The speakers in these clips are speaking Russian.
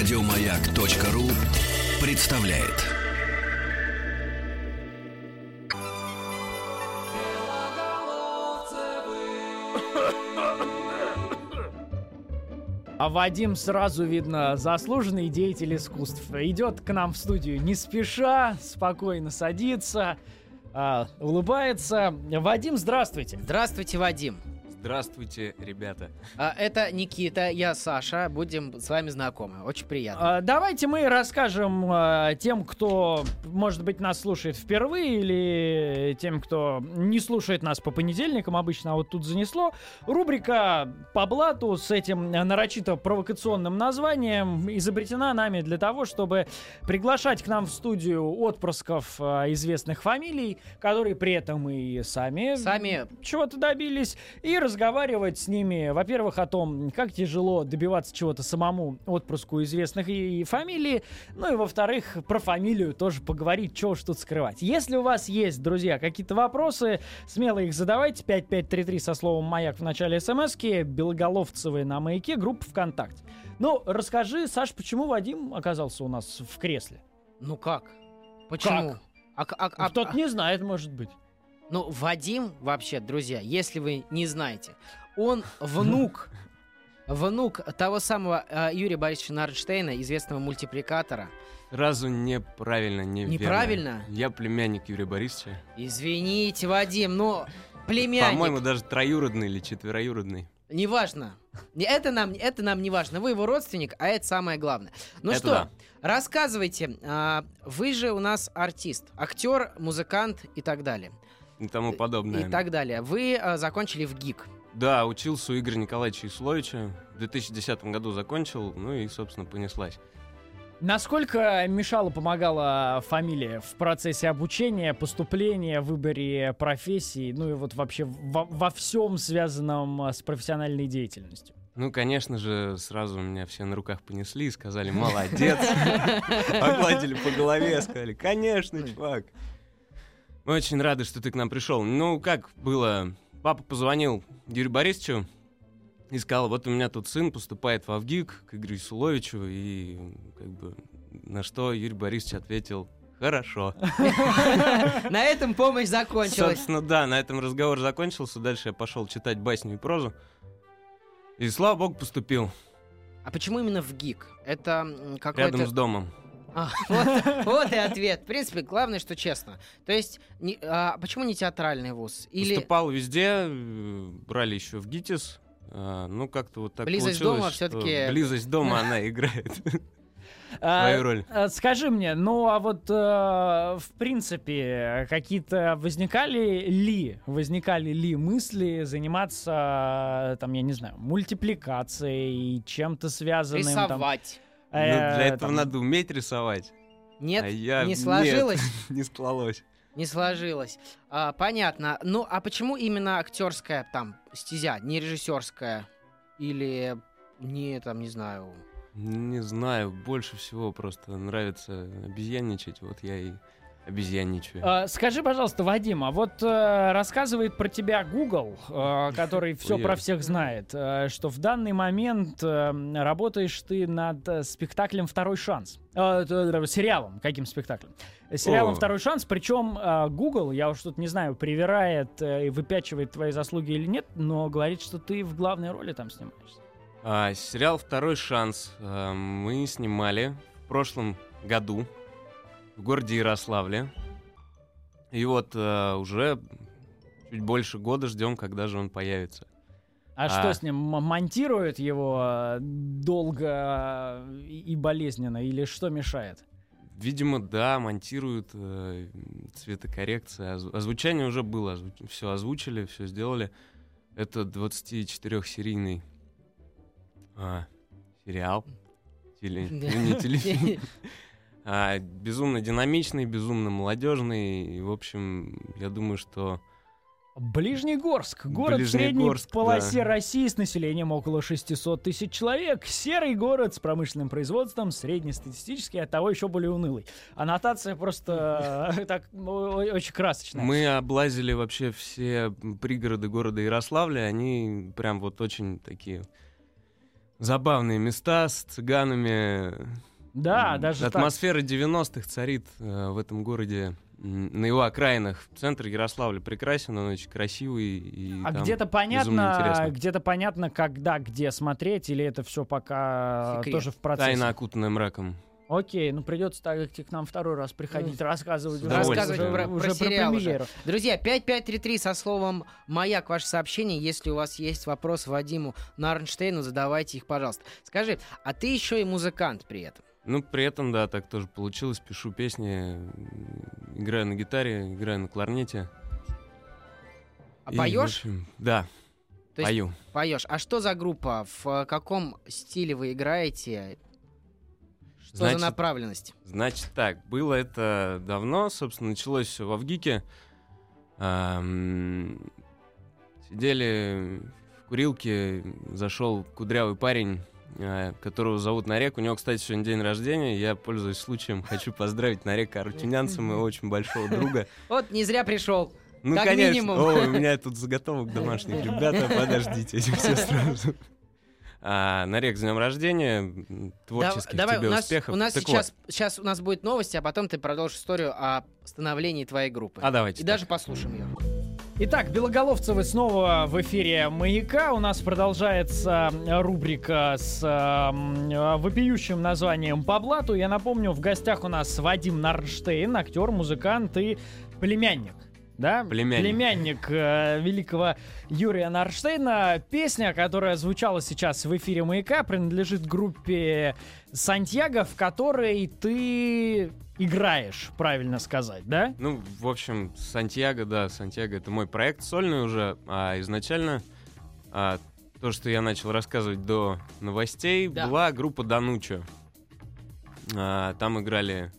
Радиомаяк.ру представляет. А Вадим сразу видно заслуженный деятель искусств. Идет к нам в студию не спеша, спокойно садится, а, улыбается. Вадим, здравствуйте. Здравствуйте, Вадим. Здравствуйте, ребята. А, это Никита, я Саша. Будем с вами знакомы. Очень приятно. А, давайте мы расскажем а, тем, кто, может быть, нас слушает впервые, или тем, кто не слушает нас по понедельникам обычно, а вот тут занесло. Рубрика по блату с этим нарочито провокационным названием изобретена нами для того, чтобы приглашать к нам в студию отпрысков а, известных фамилий, которые при этом и сами, Сами чего-то добились, и разговаривать с ними, во-первых, о том, как тяжело добиваться чего-то самому отпрыску известных и, и фамилии, ну и во-вторых, про фамилию тоже поговорить, чего ж тут скрывать. Если у вас есть, друзья, какие-то вопросы, смело их задавайте, 5533 со словом «Маяк» в начале смс-ки, Белоголовцевы на «Маяке», группа ВКонтакте. Ну, расскажи, Саш, почему Вадим оказался у нас в кресле? Ну как? Почему? Как? А, а- А, а- Кто-то не знает, может быть. Ну, Вадим, вообще, друзья, если вы не знаете, он внук, внук того самого э, Юрия Борисовича Нарнштейна, известного мультипликатора. Сразу неправильно, неверно. Неправильно? Я племянник Юрия Борисовича. Извините, Вадим, но племянник. По-моему, даже троюродный или четвероюродный. Неважно. Не- Это нам, это нам не важно. Вы его родственник, а это самое главное. Ну Это что, да. рассказывайте. а, вы же у нас артист, актер, музыкант и так далее. И тому подобное. И так далее. Вы а, закончили в ГИК. Да, учился у Игоря Николаевича Исловича. В 2010 году закончил, ну и, собственно, понеслась. Насколько мешала, помогала фамилия в процессе обучения, поступления, выборе профессии, ну и вот вообще во, во всем связанном а, с профессиональной деятельностью? Ну, конечно же, сразу меня все на руках понесли и сказали «молодец». Погладили по голове, сказали «конечно, чувак». Мы очень рады, что ты к нам пришел. Ну, как было? Папа позвонил Юрию Борисовичу и сказал, вот у меня тут сын поступает в Авгик к Игорю Суловичу, и как бы на что Юрий Борисович ответил «хорошо». На этом помощь закончилась. Собственно, да, на этом разговор закончился. Дальше я пошел читать басню и прозу. И, слава богу, поступил А почему именно в ГИК? Это м, рядом какой-то... с домом. А, вот, вот и ответ. В принципе, главное, что честно. То есть, не- а почему не театральный вуз? Или Поступал везде, э, брали еще в ГИТИС. А, ну, как-то вот так Близость дома что всё-таки- Близость дома, она играет А, свою роль. а, Скажи мне, ну а вот э, в принципе какие-то возникали ли, возникали ли мысли заниматься, там, я не знаю, мультипликацией, чем-то связанным? там, рисовать? Ну, э, для этого там, надо уметь рисовать. Нет, а я- не нет. сложилось? Не склалось. Не сложилось. А, понятно. Ну, а почему именно актерская там стезя, не режиссерская? Или не, там, не знаю... Не знаю, больше всего просто нравится обезьянничать. Вот я и обезьянничаю. А, Скажи, пожалуйста, Вадим, а вот э, рассказывает про тебя Google, э, который все про всех знает, э, что в данный момент э, работаешь ты над э, спектаклем «Второй шанс». Э, сериалом. Каким спектаклем? Э, Сериалом О. «Второй шанс». Причем э, Google, я уж тут не знаю, привирает э, и выпячивает твои заслуги или нет, но говорит, что ты в главной роли там снимаешься. А, сериал «Второй шанс» мы снимали в прошлом году в городе Ярославле. И вот а, уже чуть больше года ждем, когда же он появится. А, А. что с ним? Монтируют его э, долго э, и болезненно? Или что мешает? Видимо, да, монтируют э, цветокоррекция. Оз- Озвучание уже было, все озвучили, все сделали. Это 24-серийный а, сериал. Теле- не телефильм. А, безумно динамичный, безумно молодежный. И, в общем, я думаю, что Ближнегорск. Город в средней Ближнегорск, полосе да. России с населением около 600 тысяч человек. Серый город с промышленным производством, среднестатистический, а того еще более унылый. Аннотация просто э, так очень красочная. Мы облазили вообще все пригороды города Ярославля. Они прям вот очень такие Забавные места с цыганами. Да, даже так. Атмосфера 90-х царит э, в этом городе. На его окраинах. Центр Ярославля прекрасен, он очень красивый. И А там где-то понятно, где-то понятно, когда, где смотреть, или это все пока Секрет. тоже в процессе? Тайна, окутанная мраком. Окей, ну придется так к нам второй раз приходить, рассказывать с уже, удовольствием. уже, Рассказывать про- уже про сериал уже. премьеру. Друзья, 5533 со словом «Маяк» ваше сообщение. Если у вас есть вопрос Вадиму Нарнштейну, задавайте их, пожалуйста. Скажи, а ты еще и музыкант при этом? Ну, при этом, да, так тоже получилось. Пишу песни, играю на гитаре, играю на кларнете. А И, поешь? общем, да, То пою. Поешь. А что за группа? В каком стиле вы играете? Что Значит, за направленность? Значит так, было это давно, собственно, началось все в Авгике. Ам, Сидели в курилке, зашел кудрявый парень, которого зовут Нарек. У него, кстати, сегодня день рождения. Я, пользуясь случаем, хочу поздравить Нарека Арутюнянца, моего очень большого друга. Вот не зря пришел. Ну, Как конечно. минимум. О, у меня тут заготовок домашних. Ребята, подождите, все сразу. А, Нарек, с днем рождения, творческих давай, тебе у нас, успехов. у нас Так сейчас, сейчас у нас будет новости, а потом ты продолжишь историю о становлении твоей группы. вот. А давайте И так. даже послушаем ее. Итак, Белоголовцевы снова в эфире «Маяка». У нас продолжается рубрика с э, вопиющим названием «По блату». Я напомню, в гостях у нас Вадим Нарштейн, актер, музыкант и племянник. Да? Племянник. э, великого Юрия Нарштейна. Песня, которая звучала сейчас в эфире «Маяка», принадлежит группе «Сантьяго», в которой ты играешь, правильно сказать, да? Ну, в общем, Сантьяго, да, Сантьяго это мой проект сольный уже, а изначально а, то, что я начал рассказывать до новостей, Да. была группа Данучо. А, там играли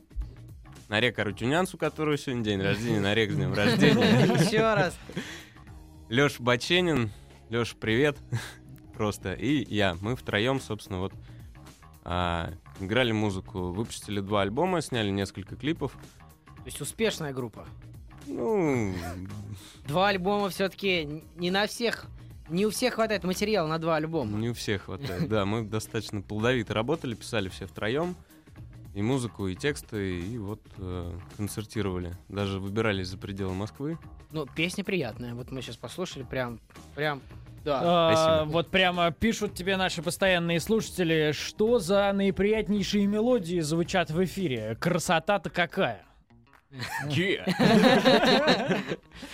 Нарек Арутюнянц, у которого сегодня день рождения, Нарек с днем рождения. Еще раз. Леша Баченин, Леша, привет, просто, и я. Мы втроем, собственно, вот а, играли музыку, выпустили два альбома, сняли несколько клипов. То есть успешная группа. Ну, Два альбома все-таки не на всех, не у всех хватает материала на два альбома. Не у всех хватает. Да, мы достаточно плодовито работали, писали все втроем. И музыку, и тексты, и вот э, концертировали. Даже выбирались за пределы Москвы. Ну, песня приятная. Вот мы сейчас послушали, прям, прям, да. А, Спасибо. вот прямо пишут тебе наши постоянные слушатели, что за наиприятнейшие мелодии звучат в эфире. Красота-то какая.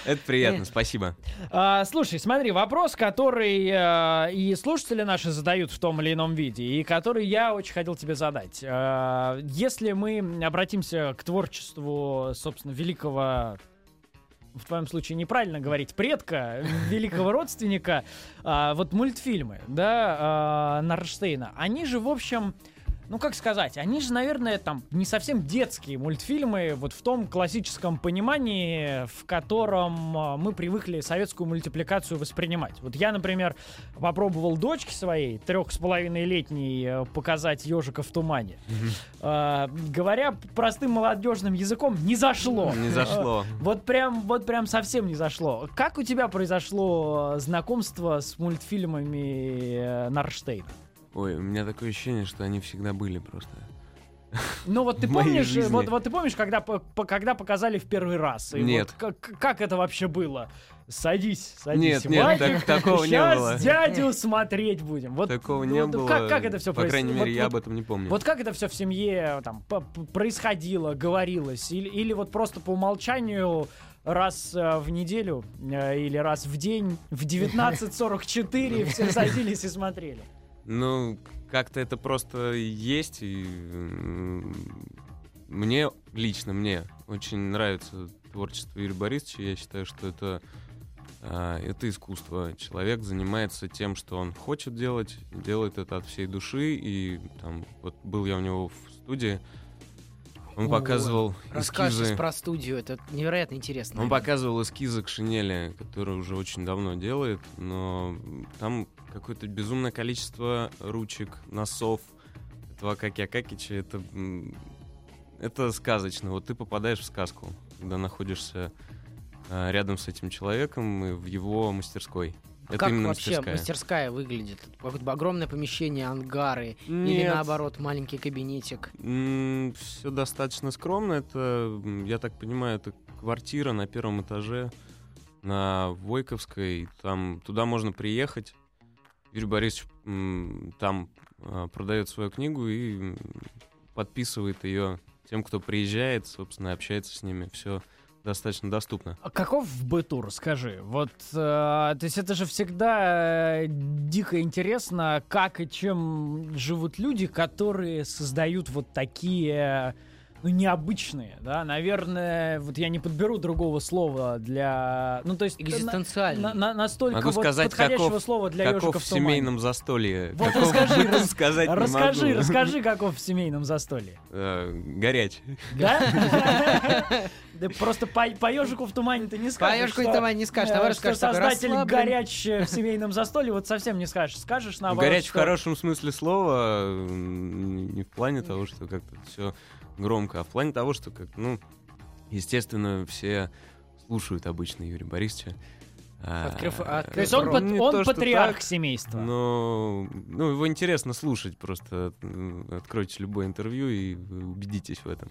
Это приятно, спасибо. А, слушай, смотри, вопрос, который э, и слушатели наши задают в том или ином виде, и который я очень хотел тебе задать. А, если мы обратимся к творчеству, собственно, великого в твоем случае неправильно говорить, предка, великого родственника, а, вот мультфильмы, да, а, Нарштейна, они же, в общем, ну как сказать, они же, наверное, там не совсем детские мультфильмы, вот в том классическом понимании, в котором а, мы привыкли советскую мультипликацию воспринимать. Вот я, например, попробовал дочке своей, трех с половиной летней, э, показать ежика в тумане. А, говоря простым молодежным языком, не зашло. Не зашло. Вот прям, вот прям совсем не зашло. Как у тебя произошло э, знакомство с мультфильмами э, Нарштейна? Ой, у меня такое ощущение, что они всегда были просто. Ну вот ты помнишь, жизни. вот, вот ты помнишь, когда, по- когда показали в первый раз? И Нет. вот как, как это вообще было? Садись, Нет, садись. нет, Вадик, так- такого не было. дядю смотреть будем. Вот, Такого не вот было. Как, как это все По крайней мере, я вот, об этом не помню. Вот как это все в семье там происходило, говорилось? Или, или вот просто по умолчанию раз э, в неделю э, или раз в день в 19.44 все садились и смотрели? Ну, как-то это просто есть. И, мне, лично мне, очень нравится творчество Юрия Борисовича. Я считаю, что это, а, это искусство. Человек занимается тем, что он хочет делать, делает это от всей души. И там, вот был я у него в студии, он показывал Расскажешь эскизы. про студию, это невероятно интересно. Он показывал эскизы к шинели, которые уже очень давно делает, но там какое-то безумное количество ручек, носов этого Акаки Акакича. Это, это сказочно. Вот ты попадаешь в сказку, когда находишься а, рядом с этим человеком и в его мастерской. Это как именно вообще мастерская. мастерская выглядит? Какое-то огромное помещение, ангары? Или Нет, наоборот, маленький кабинетик? все достаточно скромно. Это, я так понимаю, это квартира на первом этаже на Войковской. Там туда можно приехать. Юрий Борисович м, там а, продает свою книгу и м, подписывает ее тем, кто приезжает, собственно, общается с ними. Все достаточно доступно. А каков в быту, расскажи? Вот, э, то есть это же всегда э, дико интересно, как и чем живут люди, которые создают вот такие, ну, необычные, да, наверное, вот я не подберу другого слова для, ну, то есть... Экзистенциальный. на- на- настолько Могу вот сказать, подходящего каков- слова для Каков ежика в в тумане. семейном застолье? Вот Каков расскажи, в рас- сказать не Расскажи, могу. расскажи, каков в семейном застолье. Э, Горячий. Да? Да просто по, по ежику в тумане ты не скажешь. Поешь что- какой-то не скажешь, э, наоборот, что создатель горяч э, в семейном застолье, вот совсем не скажешь. Скажешь наоборот, Горячий в что- хорошем смысле слова, не в плане того, что как-то все громко, а в плане того, что, как, ну, естественно, все слушают обычно Юрия Борисовича. А, Открыв- открыв То есть он, не он то, патриарх так, семейства. Но ну, его интересно слушать, просто откройте любое интервью и убедитесь в этом.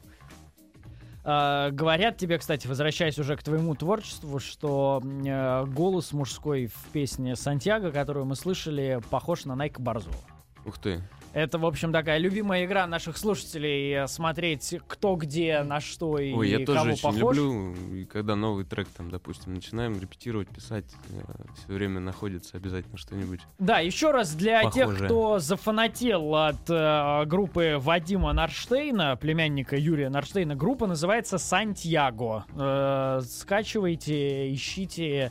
А, говорят тебе, кстати, возвращаясь уже к твоему творчеству, что э, голос мужской в песне Сантьяго, которую мы слышали, похож на Найка Борзова. Ух ты. Это, в общем, такая любимая игра наших слушателей э, смотреть, кто где, на что и Ой, я тоже кого очень похож. люблю, и когда новый трек, там, допустим, начинаем репетировать, писать, все время находится обязательно что-нибудь. Да, еще раз для тех, Похоже. кто зафанател от э, группы Вадима Нарштейна, племянника Юрия Нарштейна, группа называется Сантьяго. Э, скачивайте, ищите.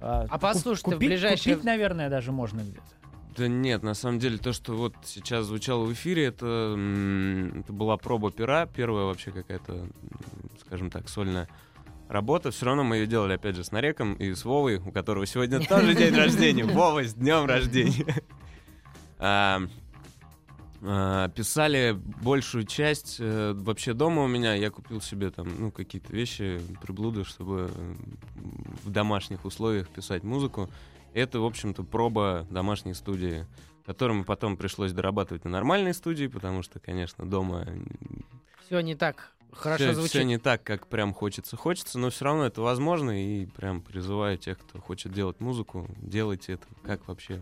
э, А послушать-то в купить, ближайшее- купить, наверное, даже можно где-то. Да нет, на самом деле то, что вот сейчас звучало в эфире, это, это была проба пера, первая вообще какая-то, скажем так, сольная работа. Все равно мы ее делали, опять же, с Нареком и с Вовой, у которого сегодня тоже день рождения. Вова, с днем рождения! А, а, Писали большую часть э, вообще дома у меня. Я купил себе там, ну, какие-то вещи, приблуды, чтобы в домашних условиях писать музыку. Это, в общем-то, проба домашней студии, которую потом пришлось дорабатывать на нормальной студии, потому что, конечно, дома Все не так хорошо все, звучит. не так, как прям хочется. Хочется, но все равно это возможно, и прям призываю тех, кто хочет делать музыку, делайте это как вообще,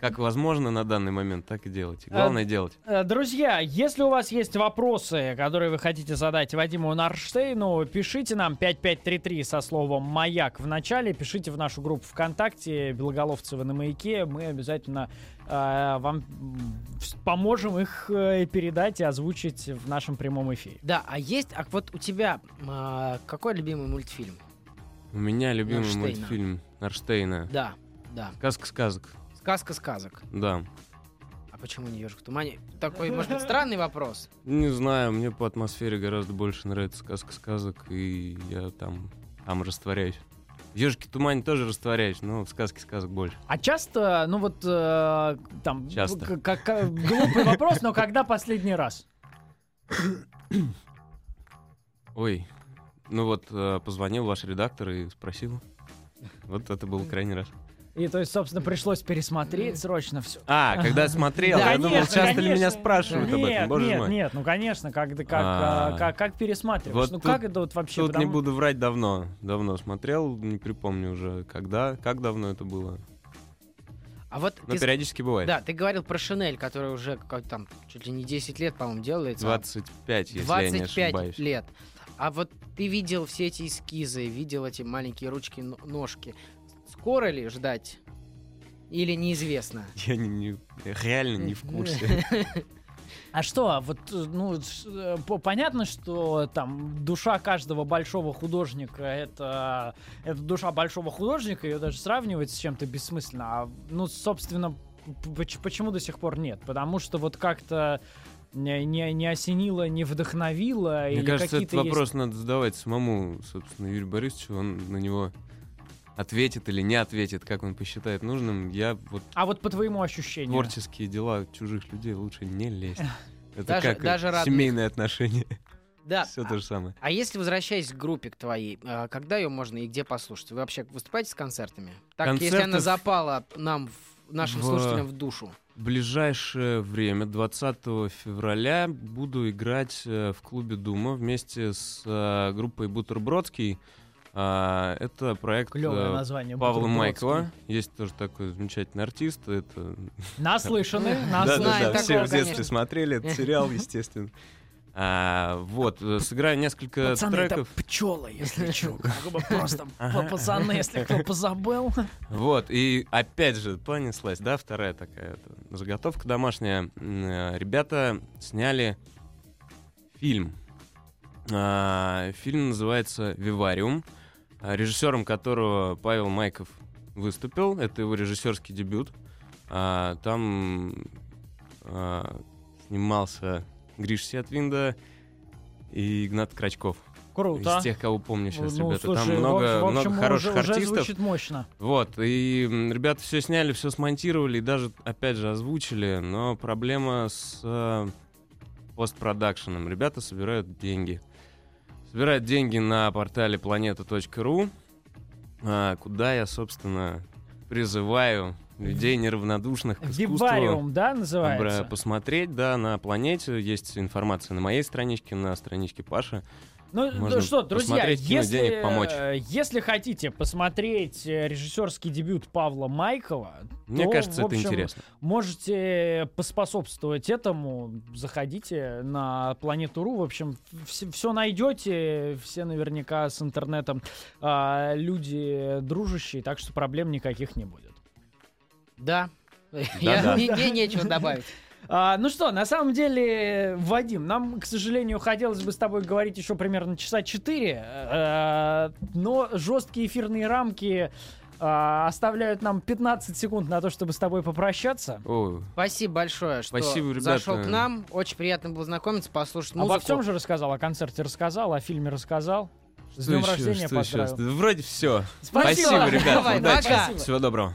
как возможно на данный момент, так и делайте. Главное делать. Э, Друзья, если у вас есть вопросы, которые вы хотите задать Вадиму Нарштейну, пишите нам 5533 со словом «Маяк» в начале, пишите в нашу группу ВКонтакте «Белоголовцевы на маяке», мы обязательно э, вам поможем их э, передать и озвучить в нашем прямом эфире. Да, а есть, а вот у тебя а, какой любимый мультфильм? У меня любимый Нарштейна. мультфильм Нарштейна. Да, да. Сказка сказок. Сказка сказок. Да. А почему не ежик в тумане? Такой, может быть, странный вопрос. Не знаю, мне по атмосфере гораздо больше нравится сказка сказок, и я там, там растворяюсь. В «Ежике в тумане» тоже растворяюсь, но в сказке сказок больше. А часто, ну вот, э, там, Часто. к- как- как- глупый вопрос, но когда последний раз? Ой, ну вот э, позвонил ваш редактор и спросил. Вот это был крайний раз. И то есть, собственно, пришлось пересмотреть срочно все. А, когда смотрел, Да, я думал, часто ли меня спрашивают об нет, этом, боже нет, мой. нет, ну конечно, как, как, А. а, как, пересматриваешь? Вот ну как это вот вообще? Тут не буду врать давно. Давно смотрел, не припомню уже, когда, как давно это было. А вот Но ты, периодически бывает. да, ты говорил про Шинель, которая уже как там чуть ли не 10 лет, по-моему, делается. 25, если я не 25 ошибаюсь. лет. А вот ты видел все эти эскизы, видел эти маленькие ручки, но- ножки. Скоро ли ждать? Или неизвестно? Я не, не- реально не в курсе. А что, вот, э, ну, э, по- понятно, что там душа каждого большого художника это, это душа большого художника, ее даже сравнивать с чем-то бессмысленно. А, ну, собственно, почему до сих пор нет? Потому что вот как-то не, не, не осенило, не вдохновило, Мне кажется, этот какие-то есть- вопрос надо задавать самому, собственно, Юрию Борисовичу. Он на него ответит или не ответит, как он посчитает нужным. Я вот А вот по твоему ощущению? творческие дела чужих людей лучше не лезть. Это Даже- как даже семейные отношения. Да. Все то же самое. А если возвращаясь к группе к твоей, а, когда ее можно и где послушать? Вы вообще выступаете с концертами? Так, если Концерты она запала нам, нашим в- слушателям в душу. В ближайшее время, 20 февраля, буду играть э, в клубе Дума вместе с э, группой Бутербродский. А, Это проект Клевое э, название. Павла. Майкова. Есть тоже такой замечательный артист. Это Наслышаны, наслышаны. знаю да, такого, все в детстве смотрели этот сериал, естественно. А, вот, э, сыграю несколько Пацаны, это треков. пчелы, если что. Как бы просто пацаны, если кто позабыл. Вот, и опять же, понеслась, да, вторая такая это, заготовка домашняя. Э, Ребята сняли фильм. А, Фильм называется «Вивариум», режиссером которого Павел Майков выступил. Это его режиссерский дебют. А, Там а, снимался Гриш Сиатвинда и Игнат Крачков. Круто. Из тех, кого помню сейчас, Ну, ребята. слушай, Там в много, общем- в много общем, хороших уже, уже артистов. звучит мощно. Вот, и ребята все сняли, все смонтировали, и даже, опять же, озвучили, но проблема с э, постпродакшеном. Ребята собирают деньги. Собирают деньги на портале planeta.ru, а, куда я, собственно, призываю людей неравнодушных к искусству Вибариум, да, называется? посмотреть, да, на планете. Есть информация на моей страничке, на страничке Паши. Ну Можно ну что, друзья, если, денег, помочь. э, если хотите посмотреть э, режиссерский дебют Павла Майкова, Мне то, кажется, в это общем, интересно. Можете поспособствовать этому. Заходите на планету.ру. В общем, все, найдете. Все наверняка с интернетом а, люди дружащие, так что проблем никаких не будет. Да. Я, Да-да. мне, мне нечего добавить. А, ну что, на самом деле, Вадим, нам, к сожалению, хотелось бы с тобой говорить еще примерно часа четыре, э, но жесткие эфирные рамки а, оставляют нам 15 секунд на то, чтобы с тобой попрощаться. О, Спасибо большое, что Спасибо, ребята. зашел к нам. Очень приятно было знакомиться, послушать музыку. Обо всем же рассказал, о концерте рассказал, о фильме рассказал. С Что днем еще, рождения что еще? поздравил. Вроде все. Спасибо. Спасибо, ребят. Давай, удачи. пока. Всего доброго.